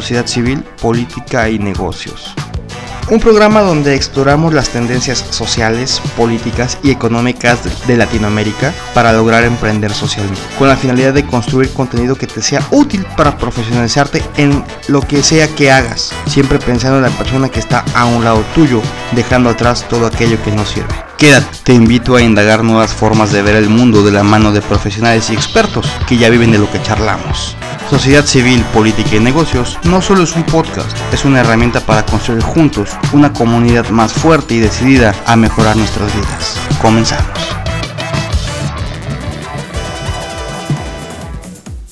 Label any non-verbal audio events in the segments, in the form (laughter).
Sociedad Civil, Política y Negocios. un programa donde exploramos las tendencias sociales, políticas y económicas de Latinoamérica para lograr emprender socialmente, con la finalidad de construir contenido que te sea útil para profesionalizarte en lo que sea que hagas, siempre pensando en la persona que está a un lado tuyo, dejando atrás todo aquello que no sirve. Quédate, te invito a indagar nuevas formas de ver el mundo de la mano de profesionales y expertos que ya viven de lo que charlamos. Sociedad Civil, Política y Negocios no solo es un podcast, es una herramienta para construir juntos una comunidad más fuerte y decidida a mejorar nuestras vidas. Comenzamos.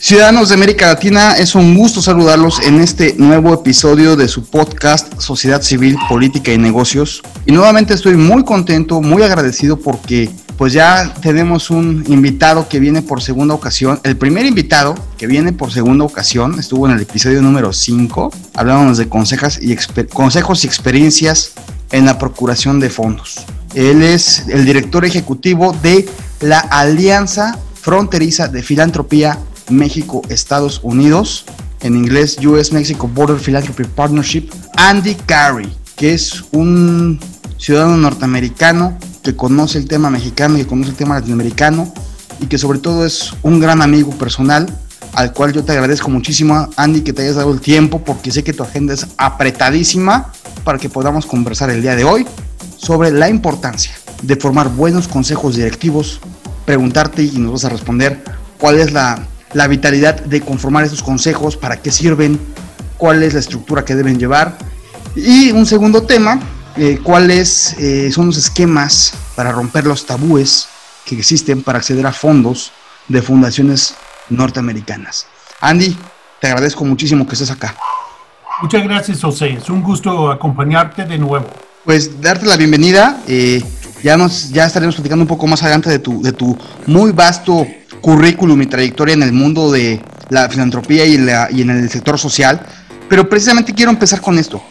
Ciudadanos de América Latina, es un gusto saludarlos en este nuevo episodio de su podcast Sociedad Civil, Política y Negocios. Y nuevamente estoy muy contento, muy agradecido porque pues ya tenemos un invitado que viene por segunda ocasión. El primer invitado que viene por segunda ocasión estuvo en el episodio número 5. Hablábamos de consejos y, consejos y experiencias en la procuración de fondos. Él es el director ejecutivo de la Alianza Fronteriza de Filantropía México-Estados Unidos, en inglés US Mexico Border Philanthropy Partnership, Andy Carey, que es un ciudadano norteamericano que conoce el tema mexicano que conoce el tema latinoamericano y que sobre todo es un gran amigo personal al cual yo te agradezco muchísimo, Andy, que te hayas dado el tiempo porque sé que tu agenda es apretadísima para que podamos conversar el día de hoy sobre la importancia de formar buenos consejos directivos, preguntarte y nos vas a responder cuál es la, la vitalidad de conformar estos consejos, para qué sirven, cuál es la estructura que deben llevar. Y un segundo tema eh, cuáles eh, son los esquemas para romper los tabúes que existen para acceder a fondos de fundaciones norteamericanas. Andy, te agradezco muchísimo que estés acá. Muchas gracias, José. Es un gusto acompañarte de nuevo. Pues darte la bienvenida. Eh, ya, nos, ya estaremos platicando un poco más adelante de tu, de tu muy vasto currículum y trayectoria en el mundo de la filantropía y, en el sector social. Pero precisamente quiero empezar con esto.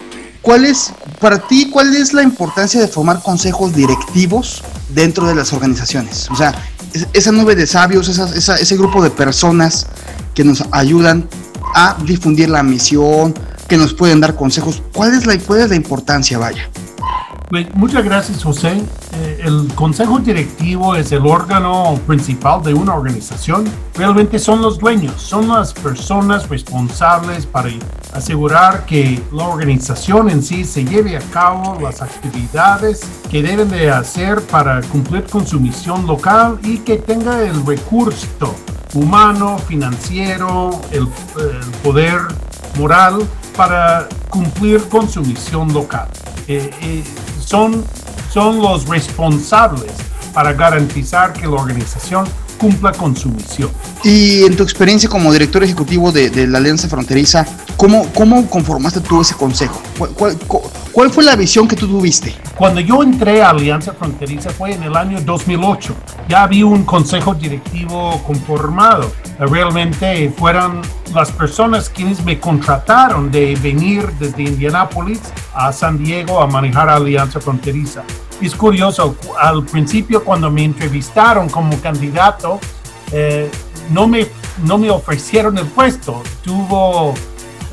¿Cuál es, para ti, cuál es la importancia de formar consejos directivos dentro de las organizaciones? O sea, esa nube de sabios, ese grupo de personas que nos ayudan a difundir la misión, que nos pueden dar consejos. ¿Cuál es la, cuál es la importancia, vaya? Muchas gracias, José. Eh, el consejo directivo es el órgano principal de una organización. Realmente son los dueños, son las personas responsables para asegurar que la organización en sí se lleve a cabo las actividades que deben de hacer para cumplir con su misión local y que tenga el recurso humano, financiero, el, poder moral para cumplir con su misión local. Eh, eh, son, son los responsables para garantizar que la organización cumpla con su misión. Y en tu experiencia como director ejecutivo de, la Alianza Fronteriza, ¿cómo, ¿cómo, conformaste tú ese consejo? ¿Cuál fue la visión que tú tuviste? Cuando yo entré a Alianza Fronteriza fue en el año 2008. Ya había un consejo directivo conformado. Realmente fueron las personas quienes me contrataron de venir desde Indianápolis a San Diego a manejar Alianza Fronteriza. Es curioso, al principio cuando me entrevistaron como candidato, eh, no, me, no me ofrecieron el puesto. Tuvo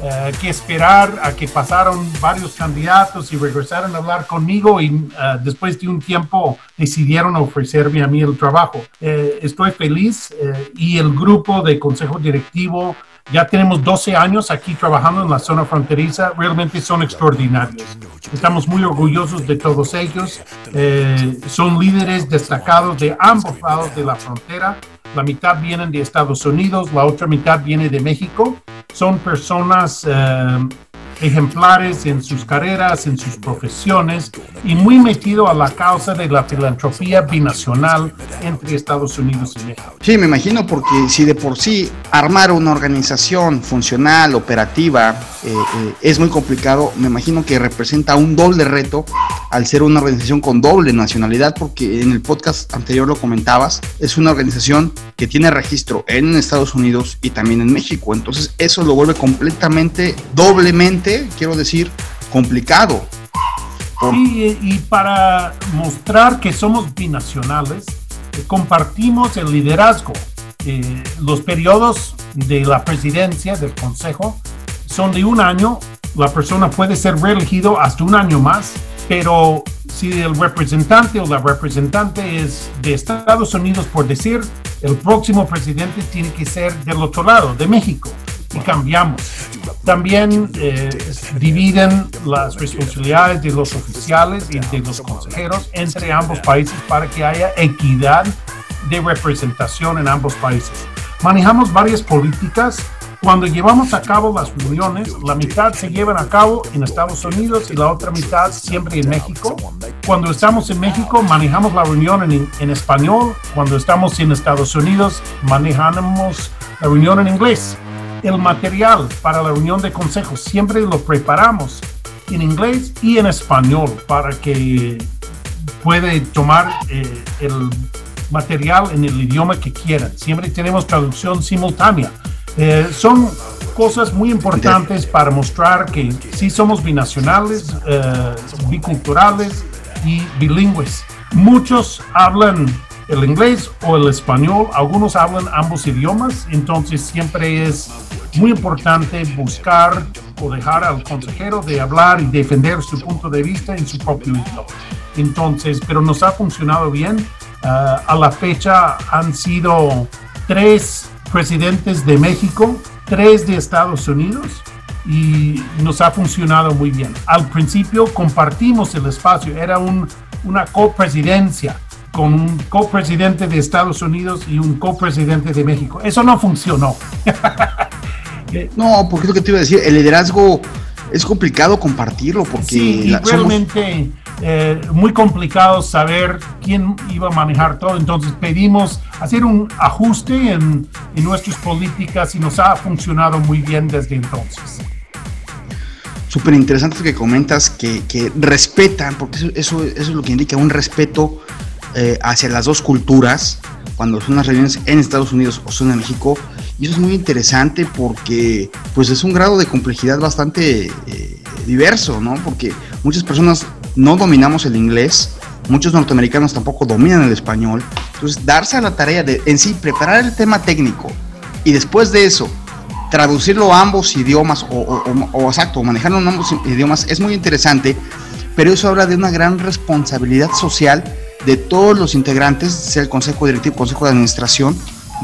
eh, que esperar a que pasaron varios candidatos y regresaron a hablar conmigo y eh, después de un tiempo decidieron ofrecerme a mí el trabajo. Eh, estoy feliz y el grupo de consejo directivo ya tenemos 12 años aquí trabajando en la zona fronteriza, realmente son extraordinarios. Estamos muy orgullosos de todos ellos. son líderes destacados de ambos lados de la frontera la mitad vienen de Estados Unidos, la otra mitad viene de México. Son personas eh, ejemplares en sus carreras, en sus profesiones y muy metido a la causa de la filantropía binacional entre Estados Unidos y México. Sí, me imagino porque si de por sí armar una organización funcional, operativa, eh, eh, es muy complicado, me imagino que representa un doble reto al ser una organización con doble nacionalidad, porque en el podcast anterior lo comentabas, es una organización que tiene registro en Estados Unidos y también en México, entonces eso lo vuelve completamente, doblemente quiero decir, complicado. y para mostrar que somos binacionales, eh, compartimos el liderazgo. Eh, los periodos de la presidencia del Consejo son de un año. La persona puede ser reelegido hasta un año más, pero si el representante o la representante es de Estados Unidos, por decir, el próximo presidente tiene que ser del otro lado, de México y cambiamos. También eh, dividen las responsabilidades de los oficiales y de los consejeros entre ambos países para que haya equidad de representación en ambos países. Manejamos varias políticas. Cuando llevamos a cabo las reuniones, la mitad se llevan a cabo en Estados Unidos y la otra mitad siempre en México. Cuando estamos en México, manejamos la reunión en, en español. Cuando estamos en Estados Unidos, manejamos la reunión en inglés el material para la reunión de consejos siempre lo preparamos en inglés y en español para que puede tomar eh, el material en el idioma que quieran. Siempre tenemos traducción simultánea. Eh, son cosas muy importantes para mostrar que sí somos binacionales, eh, biculturales y bilingües. Muchos hablan el inglés o el español, algunos hablan ambos idiomas, entonces siempre es muy importante buscar o dejar al consejero de hablar y defender su punto de vista en su propio idioma. Entonces, pero nos ha funcionado bien. Ah, a la fecha han sido tres presidentes de México, tres de Estados Unidos y nos ha funcionado muy bien. Al principio compartimos el espacio, era un, una copresidencia con un copresidente de Estados Unidos y un copresidente de México. Eso no funcionó. (laughs) no, porque lo que te iba a decir, el liderazgo es complicado compartirlo porque sí, realmente eh, muy complicado saber quién iba a manejar todo. Entonces pedimos hacer un ajuste en, en nuestras políticas y nos ha funcionado muy bien desde entonces súper interesante que comentas que, que, respetan, porque eso, eso, eso, es lo que indica un respeto eh, hacia las dos culturas cuando son las reuniones en Estados Unidos o son en México. Y eso es muy interesante porque pues es un grado de complejidad bastante eh, diverso, ¿no? Porque muchas personas no dominamos el inglés, muchos norteamericanos tampoco dominan el español. Entonces, darse a la tarea de en sí preparar el tema técnico y después de eso traducirlo a ambos idiomas o, o, o exacto, manejarlo en ambos idiomas es muy interesante, pero eso habla de una gran responsabilidad social de todos los integrantes, sea el Consejo Directivo, Consejo de Administración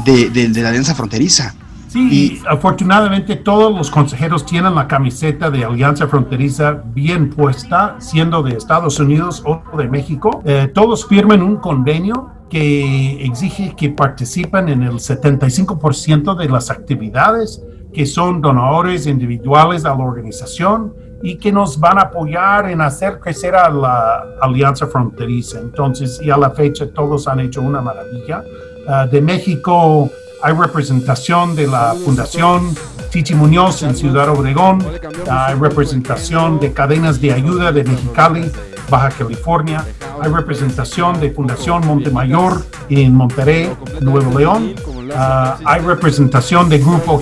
de, la Alianza Fronteriza. Sí, y afortunadamente todos los consejeros tienen la camiseta de Alianza Fronteriza bien puesta, siendo de Estados Unidos o de México. Eh, todos firman un convenio que exige que participen en el 75% de las actividades que son donadores individuales a la organización y que nos van a apoyar en hacer crecer a la Alianza Fronteriza. Entonces, y a la fecha todos han hecho una maravilla. Ah, de México hay representación de la Fundación Chichi Muñoz en Ciudad Obregón, hay representación de cadenas de ayuda de Mexicali, Baja California, hay representación de Fundación Montemayor en Monterrey, Nuevo León, ah, hay representación de Grupo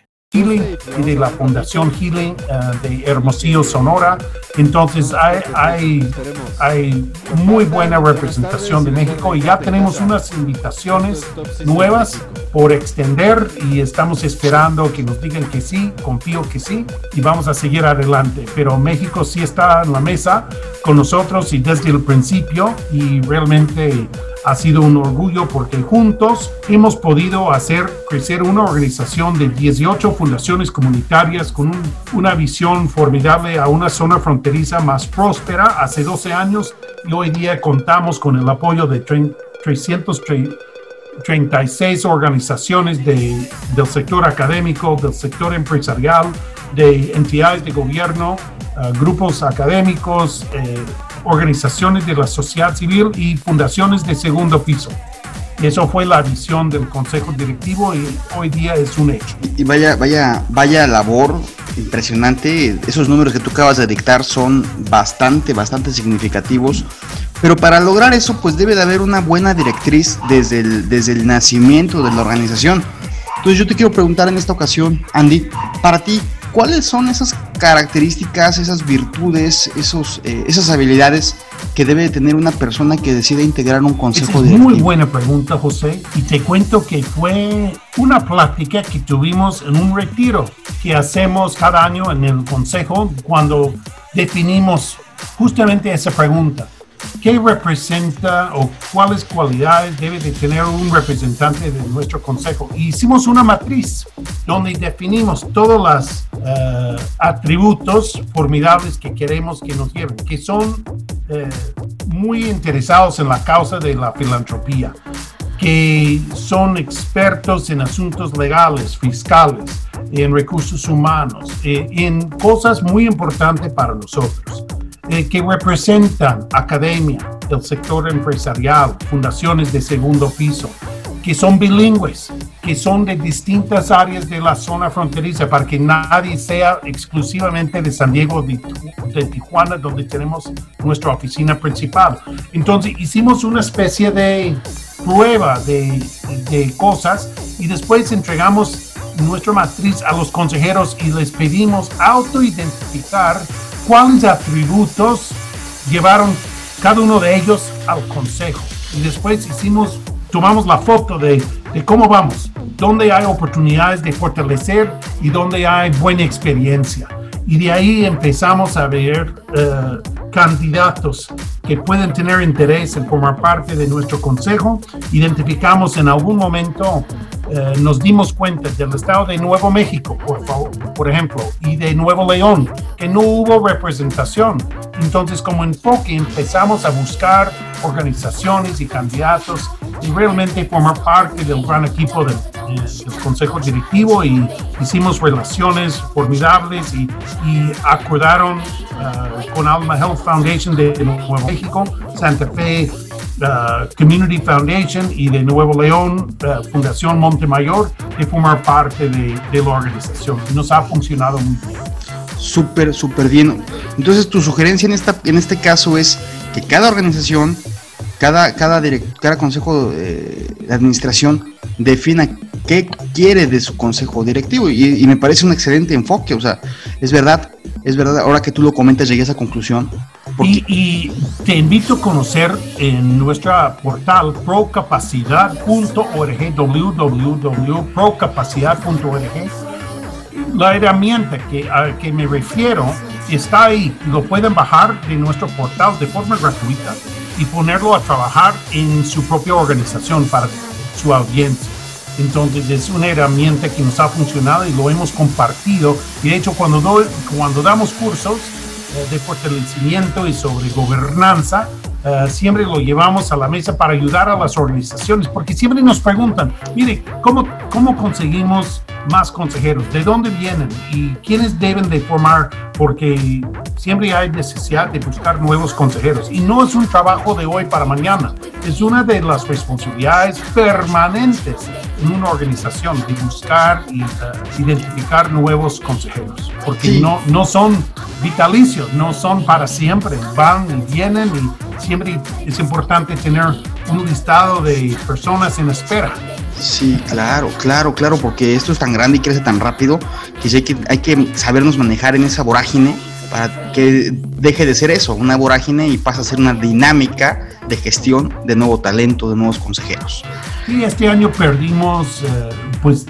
Healing y de la Fundación Healing uh, de Hermosillo, Sonora. Entonces hay, hay, hay, muy buena representación de México y ya tenemos unas invitaciones nuevas por extender y estamos esperando que nos digan que sí, confío que sí y vamos a seguir adelante. Pero México sí está en la mesa con nosotros y desde el principio y realmente ha sido un orgullo porque juntos hemos podido hacer crecer una organización de 18 fundaciones comunitarias con un, una visión formidable a una zona fronteriza más próspera. Hace 12 años y hoy día contamos con el apoyo de 336 organizaciones de, del sector académico, del sector empresarial, de entidades de gobierno, uh, grupos académicos, eh, organizaciones de la sociedad civil y fundaciones de segundo piso. Eso fue la visión del Consejo Directivo y hoy día es un hecho. Y vaya, vaya, vaya labor impresionante. Esos números que tú acabas de dictar son bastante, bastante significativos. Pero para lograr eso, pues debe de haber una buena directriz desde el, desde el nacimiento de la organización. Entonces yo te quiero preguntar en esta ocasión, Andy, para ti, ¿cuáles son esas características, esas virtudes, esos, eh, esas habilidades que debe tener una persona que decide integrar un consejo es directivo? Muy buena pregunta, José. Y te cuento que fue una plática que tuvimos en un retiro que hacemos cada año en el consejo cuando definimos justamente esa pregunta. ¿Qué representa o cuáles cualidades debe de tener un representante de nuestro consejo? Hicimos una matriz donde definimos todos los uh, atributos formidables que queremos que nos lleven, que son uh, muy interesados en la causa de la filantropía, que son expertos en asuntos legales, fiscales, en recursos humanos, eh, en cosas muy importantes para nosotros que representan academia, el sector empresarial, fundaciones de segundo piso, que son bilingües, que son de distintas áreas de la zona fronteriza, para que nadie sea exclusivamente de San Diego, de, de Tijuana, donde tenemos nuestra oficina principal. Entonces hicimos una especie de prueba de, de cosas y después entregamos nuestra matriz a los consejeros y les pedimos autoidentificar cuáles atributos llevaron cada uno de ellos al consejo. Y después hicimos, tomamos la foto de, de cómo vamos, dónde hay oportunidades de fortalecer y dónde hay buena experiencia. Y de ahí empezamos a ver eh, candidatos que pueden tener interés en formar parte de nuestro consejo. Identificamos en algún momento, eh, nos dimos cuenta del estado de Nuevo México, por, favor, por ejemplo, y de Nuevo León, que no hubo representación. Entonces, como enfoque, empezamos a buscar organizaciones y candidatos y realmente formar parte del gran equipo del, del consejo directivo y hicimos relaciones formidables y, y acordaron uh, con Alma Health Foundation de, de Nuevo México, Santa Fe uh, Community Foundation y de Nuevo León, uh, Fundación Montemayor, de formar parte de, de, la organización. Nos ha funcionado muy bien. Súper, súper bien. Entonces, tu sugerencia en, esta, en este caso es que cada organización, cada, cada, cada consejo eh, de administración defina qué quiere de su consejo directivo y, y, me parece un excelente enfoque, o sea, es verdad, es verdad, ahora que tú lo comentas llegué a esa conclusión. Porque... Y, y, te invito a conocer en nuestra portal procapacidad.org, www.procapacidad.org, la herramienta que, a que me refiero está ahí, lo pueden bajar de nuestro portal de forma gratuita y ponerlo a trabajar en su propia organización para su audiencia. Entonces es una herramienta que nos ha funcionado y lo hemos compartido. Y de hecho cuando, do, cuando damos cursos eh, de fortalecimiento y sobre gobernanza, Uh, siempre lo llevamos a la mesa para ayudar a las organizaciones, porque siempre nos preguntan, mire, ¿cómo, cómo conseguimos más consejeros? ¿De dónde vienen? ¿Y quiénes deben de formar? Porque siempre hay necesidad de buscar nuevos consejeros. Y no es un trabajo de hoy para mañana, es una de las responsabilidades permanentes en una organización de buscar y uh, identificar nuevos consejeros, porque sí. no, no son vitalicios, no son para siempre, van y vienen y siempre es importante tener un listado de personas en espera. Sí, claro, claro, claro, porque esto es tan grande y crece tan rápido que hay que, hay que sabernos manejar en esa vorágine para que deje de ser eso, una vorágine y pase a ser una dinámica de gestión de nuevo talento, de nuevos consejeros. Sí, este año perdimos eh, pues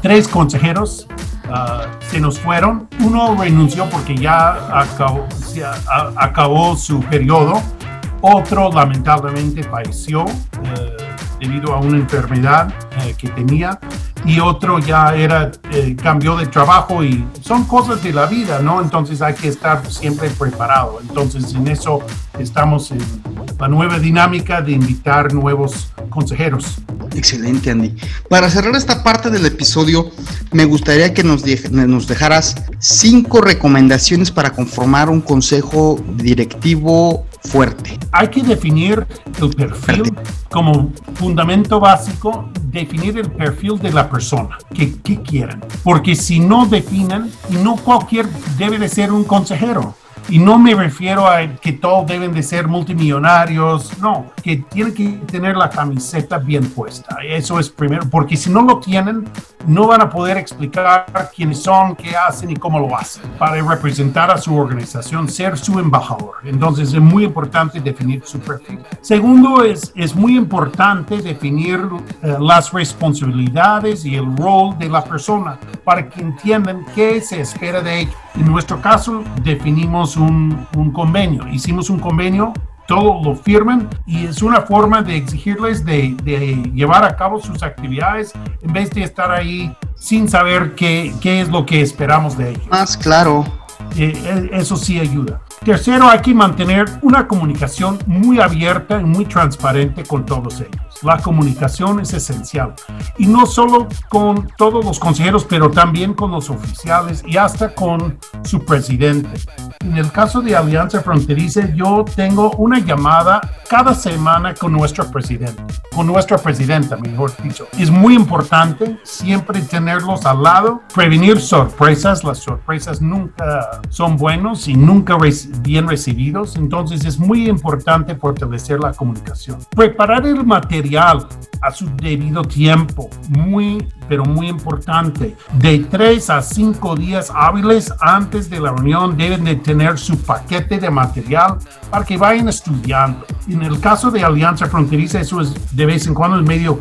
tres consejeros Uh, se nos fueron. Uno renunció porque ya acabó, ya, a, acabó su periodo. Otro lamentablemente falleció eh, debido a una enfermedad eh, que tenía y otro ya era eh, cambió de trabajo y son cosas de la vida, ¿no? Entonces hay que estar siempre preparado. Entonces en eso estamos en la nueva dinámica de invitar nuevos consejeros. Excelente, Andy. Para cerrar esta parte del episodio, me gustaría que nos, nos dejaras cinco recomendaciones para conformar un consejo directivo fuerte. Hay que definir el perfil fuerte. como fundamento básico, definir el perfil de la persona, que, que quieren. Porque si no definen, y no cualquier debe de ser un consejero. Y no me refiero a que todos deben de ser multimillonarios, no, que tienen que tener la camiseta bien puesta. Eso es primero, porque si no lo tienen, no van a poder explicar quiénes son, qué hacen y cómo lo hacen para representar a su organización, ser su embajador. Entonces es muy importante definir su perfil. Segundo, es, es muy importante definir uh, las responsabilidades y el rol de la persona para que entiendan qué se espera de ellos. En nuestro caso, definimos un, un convenio. Hicimos un convenio todo lo firman y es una forma de exigirles de, de, llevar a cabo sus actividades en vez de estar ahí sin saber qué, qué es lo que esperamos de ellos. Más claro. Eh, eso sí ayuda. Tercero, hay que mantener una comunicación muy abierta y muy transparente con todos ellos. La comunicación es esencial. Y no solo con todos los consejeros, pero también con los oficiales y hasta con su presidente. En el caso de Alianza Fronteriza, yo tengo una llamada cada semana con nuestro presidente, con nuestra presidenta, mejor dicho. Es muy importante siempre tenerlos al lado, prevenir sorpresas. Las sorpresas nunca son buenos y nunca bien recibidos. Entonces es muy importante fortalecer la comunicación. Preparar el material a su debido tiempo, muy, pero muy importante. De tres a cinco días hábiles antes de la reunión deben de tener su paquete de material para que vayan estudiando. En el caso de Alianza Fronteriza, eso es de vez en cuando es medio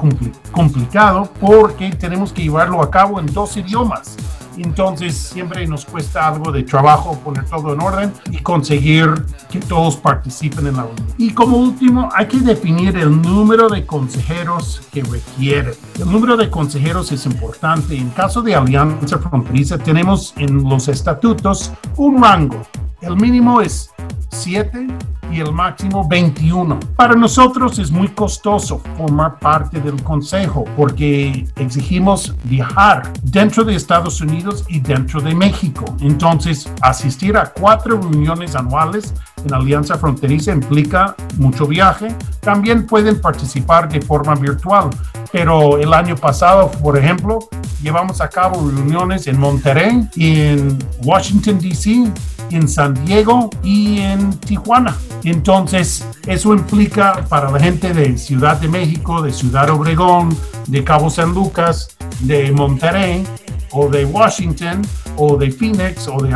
complicado porque tenemos que llevarlo a cabo en dos idiomas entonces siempre nos cuesta algo de trabajo poner todo en orden y conseguir que todos participen en la reunión. Y como último, hay que definir el número de consejeros que requiere. El número de consejeros es importante. En caso de Alianza Fronteriza, tenemos en los estatutos un rango. El mínimo es 7 y el máximo 21. Para nosotros es muy costoso formar parte del Consejo porque exigimos viajar dentro de Estados Unidos y dentro de México. Entonces, asistir a cuatro reuniones anuales en Alianza Fronteriza implica mucho viaje. También pueden participar de forma virtual, pero el año pasado, por ejemplo, llevamos a cabo reuniones en Monterrey, en Washington, D.C., en San Diego y en Tijuana. Entonces, eso implica para la gente de Ciudad de México, de Ciudad Obregón, de Cabo San Lucas, de Monterrey o de Washington o de Phoenix o de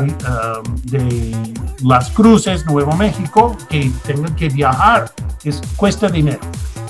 Um, de Las Cruces, Nuevo México, que tengan que viajar, es, cuesta dinero.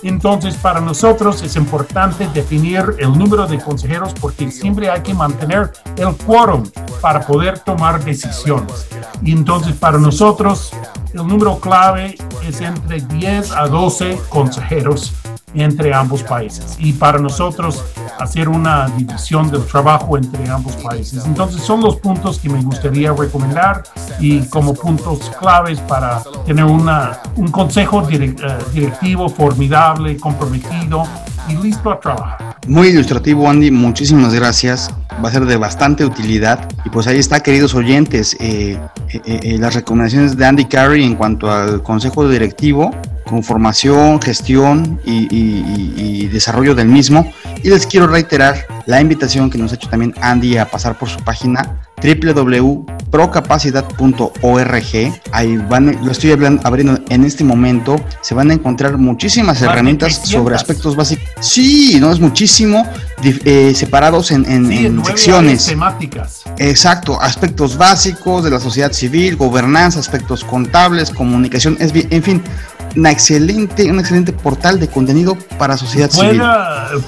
Entonces, para nosotros es importante definir el número de consejeros porque siempre hay que mantener el quórum para poder tomar decisiones. Y entonces, para nosotros, el número clave es entre 10 a 12 consejeros entre ambos países. Y para nosotros, hacer una división del trabajo entre ambos países. Entonces son los puntos que me gustaría recomendar y como puntos claves para tener una, un consejo eh, directivo formidable, comprometido y listo a trabajar. Muy ilustrativo, Andy. Muchísimas gracias. Va a ser de bastante utilidad. Y pues ahí está, queridos oyentes, eh, eh, eh, las recomendaciones de Andy Carey en cuanto al consejo directivo, con formación, gestión y, desarrollo del mismo. Y les quiero reiterar la invitación que nos ha hecho también Andy a pasar por su página www.procapacidad.org. Ahí van, lo estoy abriendo en este momento. Se van a encontrar muchísimas herramientas sobre aspectos básicos. Sí, no es muchísimo, eh, separados en, en, secciones. temáticas. Exacto, aspectos básicos de la sociedad civil, gobernanza, aspectos contables, comunicación, es en fin, una excelente, un excelente portal de contenido para sociedad civil.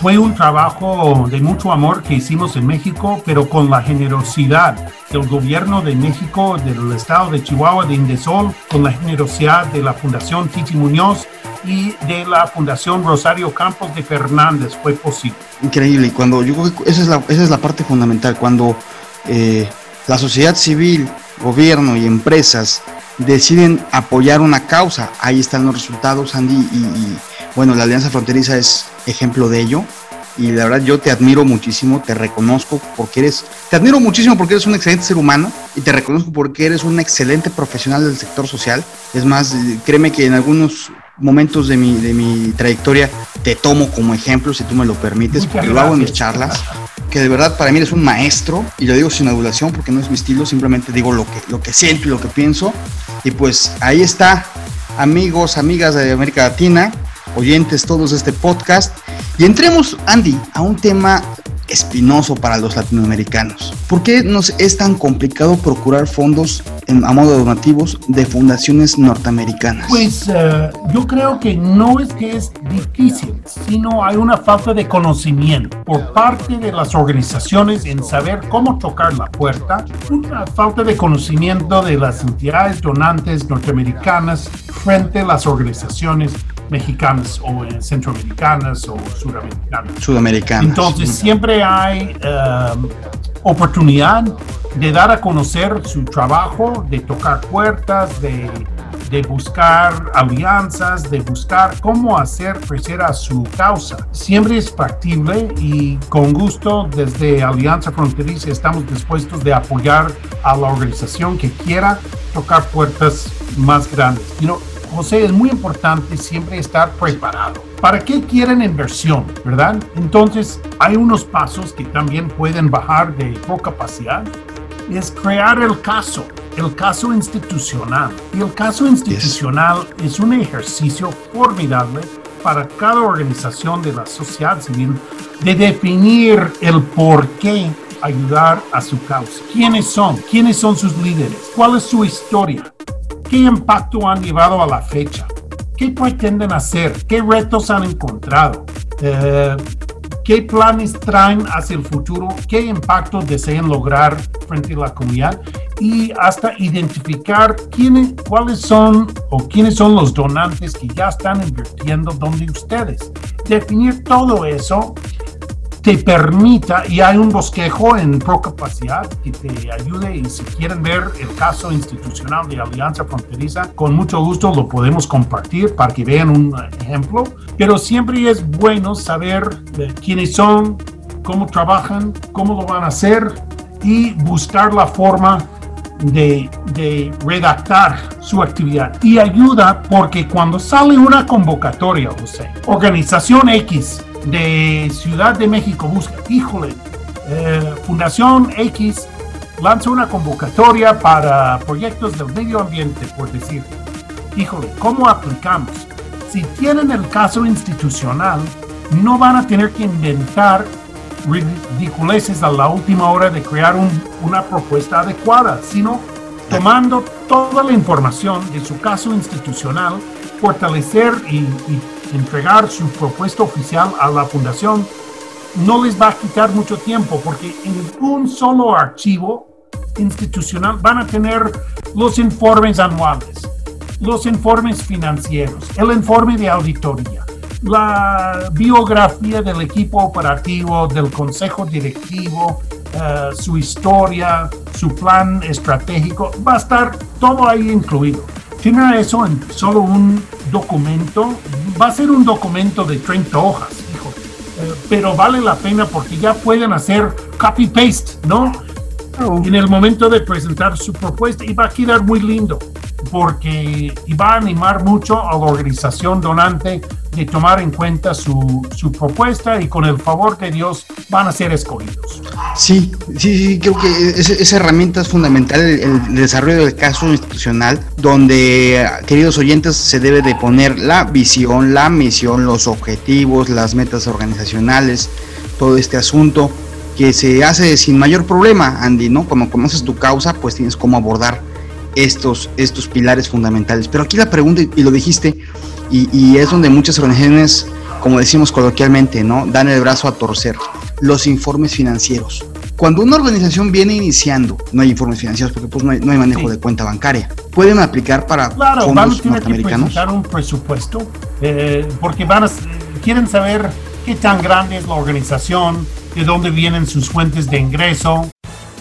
Fue un trabajo de mucho amor que hicimos en México, pero con la generosidad del gobierno de México, del estado de Chihuahua, de Indesol, con la generosidad de la Fundación Titi Muñoz y de la Fundación Rosario Campos de Fernández fue posible. Increíble, y cuando yo creo que esa es la, esa es la parte fundamental, cuando eh, la sociedad civil, gobierno y empresas deciden apoyar una causa. Ahí están los resultados, Andy, y, bueno, la Alianza Fronteriza es ejemplo de ello. Y la verdad yo te admiro muchísimo, te reconozco porque eres, te admiro muchísimo porque eres un excelente ser humano y te reconozco porque eres un excelente profesional del sector social. Es más, créeme que en algunos momentos de mi, de mi trayectoria te tomo como ejemplo, si tú me lo permites, porque lo hago en mis charlas que de verdad para mí eres un maestro, y lo digo sin adulación porque no es mi estilo, simplemente digo lo que, lo que siento y lo que pienso. Y pues ahí está, amigos, amigas de América Latina, oyentes todos de este podcast. Y entremos, Andy, a un tema espinoso para los latinoamericanos. ¿Por qué nos es tan complicado procurar fondos en, a modo de donativos de fundaciones norteamericanas? Pues eh, yo creo que no es que es difícil, sino hay una falta de conocimiento por parte de las organizaciones en saber cómo tocar la puerta, una falta de conocimiento de las entidades donantes norteamericanas frente a las organizaciones mexicanas o centroamericanas o sudamericanas. Sudamericanas. Entonces siempre hay um, oportunidad de dar a conocer su trabajo, de tocar puertas, de, de, buscar alianzas, de buscar cómo hacer crecer a su causa. Siempre es factible y con gusto desde Alianza Fronteriza estamos dispuestos de apoyar a la organización que quiera tocar puertas más grandes. You José, es muy importante siempre estar preparado. ¿Para qué quieren inversión, verdad? Entonces, hay unos pasos que también pueden bajar de capacidad. Es crear el caso, el caso institucional. Y el caso institucional es un ejercicio formidable para cada organización de la sociedad civil de definir el por qué ayudar a su causa. ¿Quiénes son? ¿Quiénes son sus líderes? ¿Cuál es su historia? ¿Qué impacto han llevado a la fecha? ¿Qué pretenden hacer? ¿Qué retos han encontrado? Eh, ¿Qué planes traen hacia el futuro? ¿Qué impacto desean lograr frente a la comunidad? Y hasta identificar quiénes, cuáles son o quiénes son los donantes que ya están invirtiendo donde ustedes. Definir todo eso te permita, y hay un bosquejo en Procapacidad que te ayude, y si quieren ver el caso institucional de Alianza Fronteriza, con mucho gusto lo podemos compartir para que vean un ejemplo, pero siempre es bueno saber quiénes son, cómo trabajan, cómo lo van a hacer y buscar la forma de, de, redactar su actividad. Y ayuda porque cuando sale una convocatoria, José, organización X de Ciudad de México busca, híjole, eh, Fundación X lanza una convocatoria para proyectos del medio ambiente, por decir, híjole, ¿cómo aplicamos? Si tienen el caso institucional, no van a tener que inventar ridiculeces a la última hora de crear una propuesta adecuada, sino tomando toda la información de su caso institucional, fortalecer y entregar su propuesta oficial a la fundación no les va a quitar mucho tiempo porque en un solo archivo institucional van a tener los informes anuales, los informes financieros, el informe de auditoría, la biografía del equipo operativo, del consejo directivo, eh, su historia, su plan estratégico, va a estar todo ahí incluido. Tiene eso en solo un documento, va a ser un documento de 30 hojas, hijo, eh, pero vale la pena porque ya pueden hacer copy-paste, ¿no? En el momento de presentar su propuesta. Y va a quedar muy lindo porque va a animar mucho a la organización donante de tomar en cuenta su, su, propuesta y con el favor de Dios van a ser escogidos. Sí, sí, sí, creo que esa, herramienta es fundamental, el, desarrollo del caso institucional, donde, queridos oyentes, se debe de poner la visión, la misión, los objetivos, las metas organizacionales, todo este asunto que se hace sin mayor problema, Andy, ¿no? Como conoces tu causa, pues tienes cómo abordar estos, estos pilares fundamentales. Pero aquí la pregunta, y lo dijiste, y, es donde muchas organizaciones, como decimos coloquialmente, ¿no? Dan el brazo a torcer, los informes financieros. Cuando una organización viene iniciando, no hay informes financieros porque pues no hay, manejo de cuenta bancaria. ¿Pueden aplicar para claro, fondos van a Que presentar un presupuesto eh, porque van a, quieren saber qué tan grande es la organización, de dónde vienen sus fuentes de ingreso,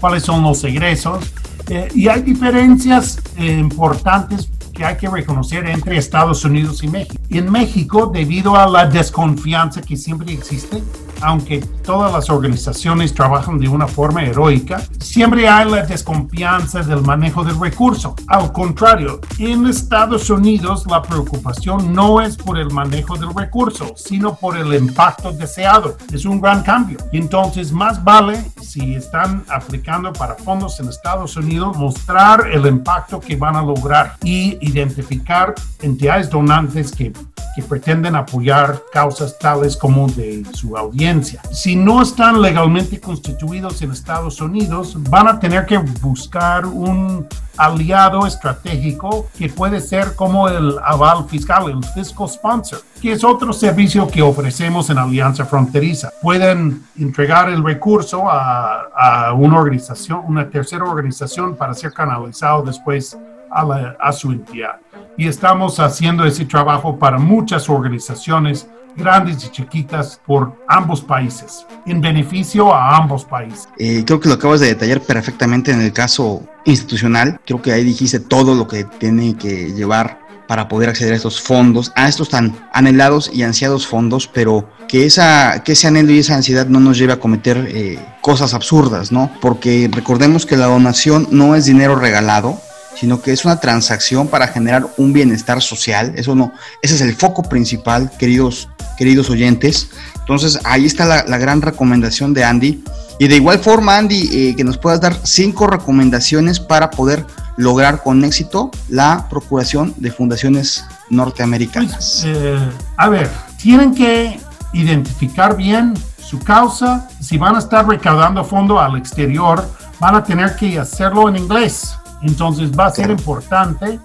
Cuáles son los egresos. Eh, y hay diferencias eh, importantes que hay que reconocer entre Estados Unidos y México. En México, debido a la desconfianza que siempre existe, aunque todas las organizaciones trabajan de una forma heroica, siempre hay la desconfianza del manejo del recurso. Al contrario, en Estados Unidos la preocupación no es por el manejo del recurso, sino por el impacto deseado. Es un gran cambio. Entonces, más vale si están aplicando para fondos en Estados Unidos, mostrar el impacto que van a lograr y identificar entidades donantes que, que pretenden apoyar causas tales como de su audiencia si no están legalmente constituidos en Estados Unidos, van a tener que buscar un aliado estratégico que puede ser como el aval fiscal, el fiscal sponsor, que es otro servicio que ofrecemos en Alianza Fronteriza. Pueden entregar el recurso a, a una organización, una tercera organización para ser canalizado después a, la, a su entidad. Y estamos haciendo ese trabajo para muchas organizaciones grandes y chiquitas por ambos países, en beneficio a ambos países. Eh, creo que lo acabas de detallar perfectamente en el caso institucional. Creo que ahí dijiste todo lo que tiene que llevar para poder acceder a estos fondos, a estos tan anhelados y ansiados fondos, pero que, esa, que ese anhelo y esa ansiedad no nos lleve a cometer eh, cosas absurdas, ¿no? Porque recordemos que la donación no es dinero regalado, sino que es una transacción para generar un bienestar social. Eso no, ese es el foco principal, queridos, queridos oyentes. Entonces ahí está la, gran recomendación de Andy. Y de igual forma, Andy, eh, que nos puedas dar cinco recomendaciones para poder lograr con éxito la procuración de fundaciones norteamericanas. Eh, a ver, tienen que identificar bien su causa. Si van a estar recaudando fondo al exterior, van a tener que hacerlo en inglés. Entonces va a ser importante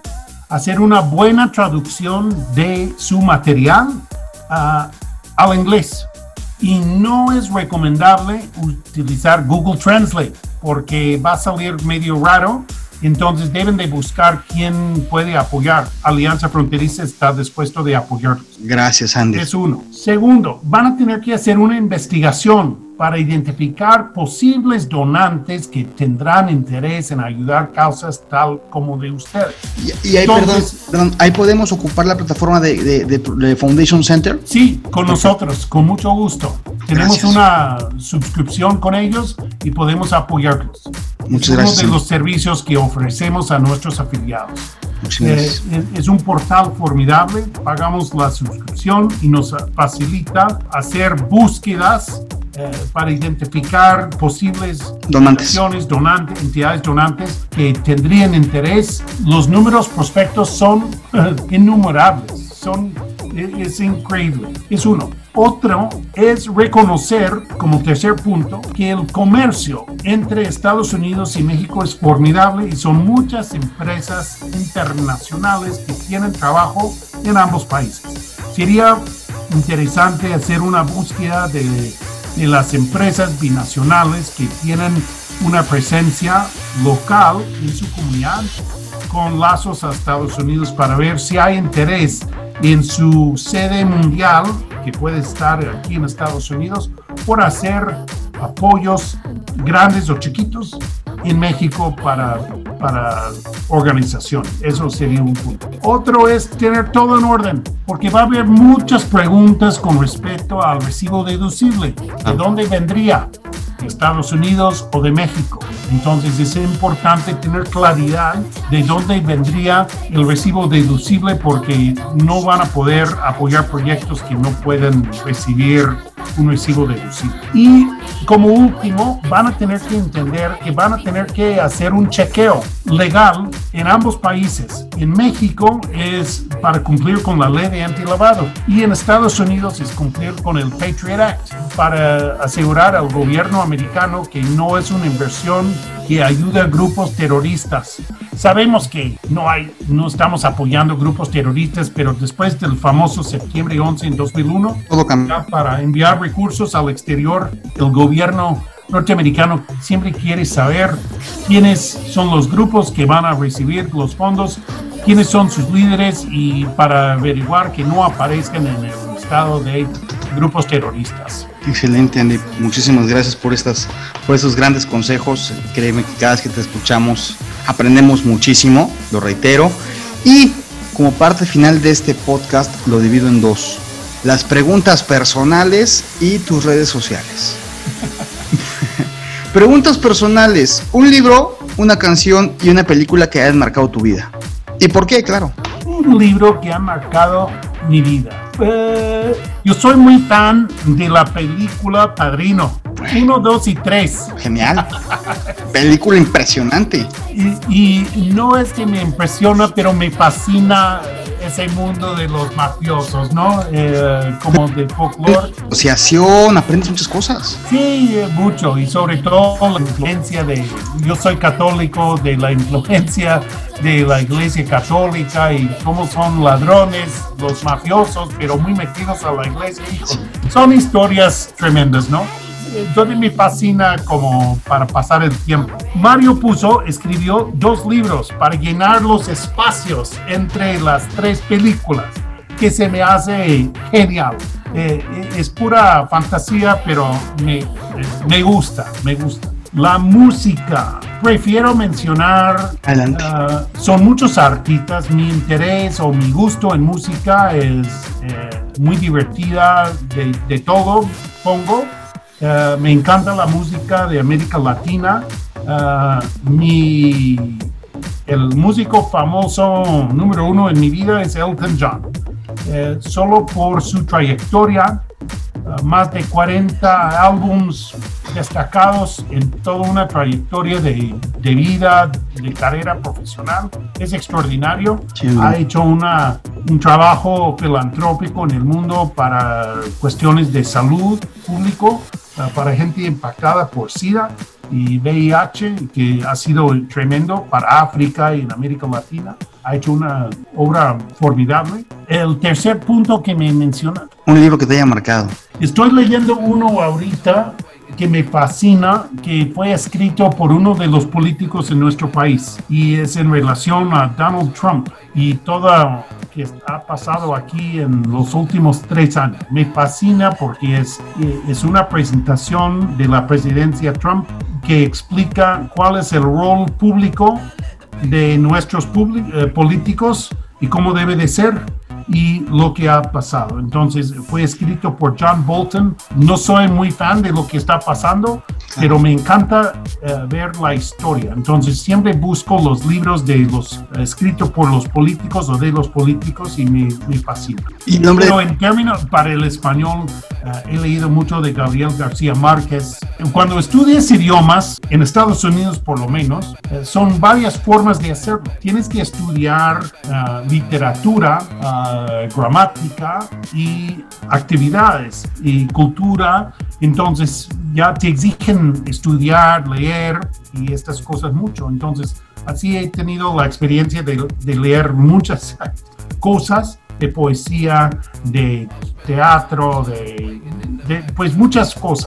hacer una buena traducción de su material ah, al inglés. Y no es recomendable utilizar Google Translate porque va a salir medio raro entonces deben de buscar quién puede apoyar. Alianza Fronteriza está dispuesto de apoyarlos. Gracias, Andy. Es uno. Segundo, van a tener que hacer una investigación para identificar posibles donantes que tendrán interés en ayudar causas tal como de ustedes. Y, ahí, perdón, ahí podemos ocupar la plataforma de, de, Foundation Center. Sí, con nosotros, con mucho gusto. Tenemos una suscripción con ellos y podemos apoyarlos. Muchas es gracias. uno de los servicios que ofrecemos a nuestros afiliados. Eh, es un portal formidable, pagamos la suscripción y nos facilita hacer búsquedas eh, para identificar posibles donantes. donantes, entidades donantes que tendrían interés. Los números prospectos son (laughs) innumerables, son, es increíble. Es uno. Otro es reconocer, como tercer punto, que el comercio entre Estados Unidos y México es formidable y son muchas empresas internacionales que tienen trabajo en ambos países. Sería interesante hacer una búsqueda de, las empresas binacionales que tienen una presencia local en su comunidad con lazos a Estados Unidos para ver si hay interés en su sede mundial que puede estar aquí en Estados Unidos por hacer apoyos grandes o chiquitos en México para, para organización. Eso sería un punto. Otro es tener todo en orden, porque va a haber muchas preguntas con respecto al recibo deducible. ¿De ah. dónde vendría? ¿De Estados Unidos o de México? Entonces es importante tener claridad de dónde vendría el recibo deducible porque no van a poder apoyar proyectos que no pueden recibir un recibo deducible. Y como último, van a tener que entender que van a tener que hacer un chequeo legal en ambos países. En México es para cumplir con la ley de antilavado y en Estados Unidos es cumplir con el Patriot Act para asegurar al gobierno americano que no es una inversión que ayuda a grupos terroristas. Sabemos que no hay, no estamos apoyando grupos terroristas, pero después del famoso septiembre 11 en 2001, Todo para enviar recursos al exterior, el gobierno norteamericano siempre quiere saber quiénes son los grupos que van a recibir los fondos, quiénes son sus líderes y para averiguar que no aparezcan en el estado de grupos terroristas. Excelente, Andy. Muchísimas gracias por, estas, por estos grandes consejos. Créeme que cada vez que te escuchamos aprendemos muchísimo, lo reitero. Y como parte final de este podcast lo divido en dos. Las preguntas personales y tus redes sociales. (laughs) preguntas personales. Un libro, una canción y una película que hayan marcado tu vida. ¿Y por qué? Claro. Un libro que ha marcado mi vida. Eh, yo soy muy fan de la película Padrino. Uno, dos y tres. Genial. película impresionante. Y, y, no es que me impresiona, pero me fascina ese mundo de los mafiosos, ¿no? Eh, como de folclore. Asociación, aprendes muchas cosas. Sí, mucho, y sobre todo la influencia de, yo soy católico, de la influencia de la iglesia católica y cómo son ladrones, los mafiosos, pero muy metidos a la iglesia. Son historias tremendas, ¿no? Entonces me fascina como para pasar el tiempo. Mario Puzo escribió dos libros para llenar los espacios entre las tres películas, que se me hace genial. Eh, es pura fantasía, pero me, me gusta, me gusta. La música, prefiero mencionar, Adelante. ah, son muchos artistas, mi interés o mi gusto en música es eh, muy divertida, de, de todo pongo. Eh, me encanta la música de América Latina. Ah, mi, el músico famoso número uno en mi vida es Elton John. Eh, solo por su trayectoria, más de 40 álbums destacados en toda una trayectoria de, de vida, de carrera profesional. Es extraordinario. Sí. Ha hecho una, un trabajo filantrópico en el mundo para cuestiones de salud público, para gente impactada por SIDA y VIH, que ha sido tremendo para África y en América Latina. Ha hecho una obra formidable. El tercer punto que me menciona, Un libro que te haya marcado. estoy leyendo uno ahorita que me fascina, que fue escrito por uno de los políticos en nuestro país y es en relación a Donald Trump y todo que ha pasado aquí en los últimos tres años. Me fascina porque es, es una presentación de la presidencia Trump que explica cuál es el rol público de nuestros eh, políticos y cómo debe de ser y lo que ha pasado. Entonces fue escrito por John Bolton. No soy muy fan de lo que está pasando, pero me encanta eh, ver la historia. Entonces siempre busco los libros de los eh, escritos por los políticos o de los políticos y me, me fascina. Y nombre Pero en términos para el español, eh, he leído mucho de Gabriel García Márquez. Cuando estudias idiomas, en Estados Unidos por lo menos, eh, son varias formas de hacerlo. Tienes que estudiar literatura, eh, gramática y actividades y cultura. Entonces ya te exigen estudiar, leer y estas cosas mucho. Entonces así he tenido la experiencia de, leer muchas (laughs) cosas de poesía, de teatro, de, pues muchas cosas.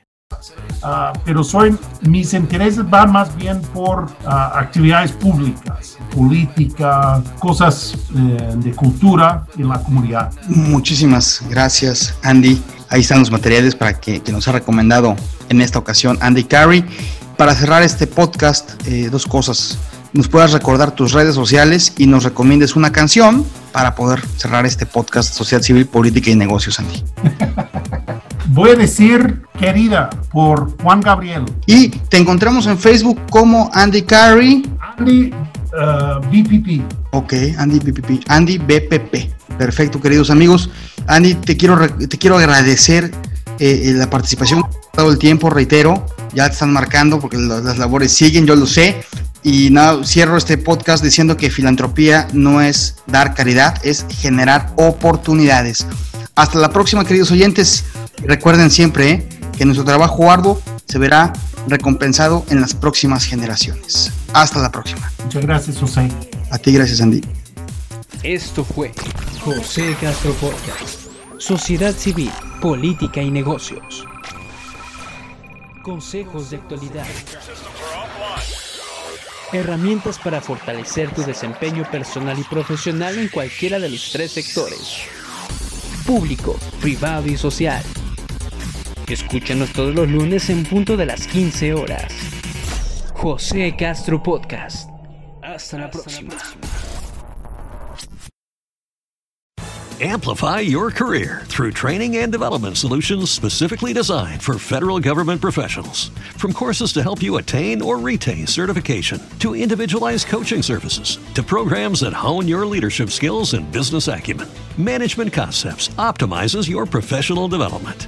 Uh, pero soy, mis intereses van más bien por uh, actividades públicas, política, cosas eh, de cultura en la comunidad. Muchísimas gracias, Andy. Ahí están los materiales para que, que nos ha recomendado en esta ocasión Andy Carey. Para cerrar este podcast, eh, dos cosas. Nos puedas recordar tus redes sociales y nos recomiendes una canción para poder cerrar este podcast Sociedad Civil, Política y Negocios, Andy. (laughs) Voy a decir querida por Juan Gabriel. Y te encontramos en Facebook como Andy Carey. Andy uh, BPP. Ok, Andy BPP. Andy BPP. Perfecto, queridos amigos. Andy, te quiero, te quiero agradecer eh, la participación todo el tiempo, reitero. Ya te están marcando porque las labores siguen, yo lo sé. Y nada, cierro este podcast diciendo que filantropía no es dar caridad, es generar oportunidades. Hasta la próxima, queridos oyentes. Recuerden siempre ¿eh? que nuestro trabajo arduo se verá recompensado en las próximas generaciones. Hasta la próxima. Muchas gracias, José. A ti, gracias, Andy. Esto fue José Castro Podcast, Sociedad Civil, Política y Negocios. Consejos de actualidad. Herramientas para fortalecer tu desempeño personal y profesional en cualquiera de los tres sectores. Público, privado y social. Escúchanos todos los lunes en punto de las 15 horas. José Castro Podcast. Hasta la próxima. Amplify your career through training and development solutions specifically designed for federal government professionals. From courses to help you attain or retain certification, to individualized coaching services, to programs that hone your leadership skills and business acumen, Management Concepts optimizes your professional development.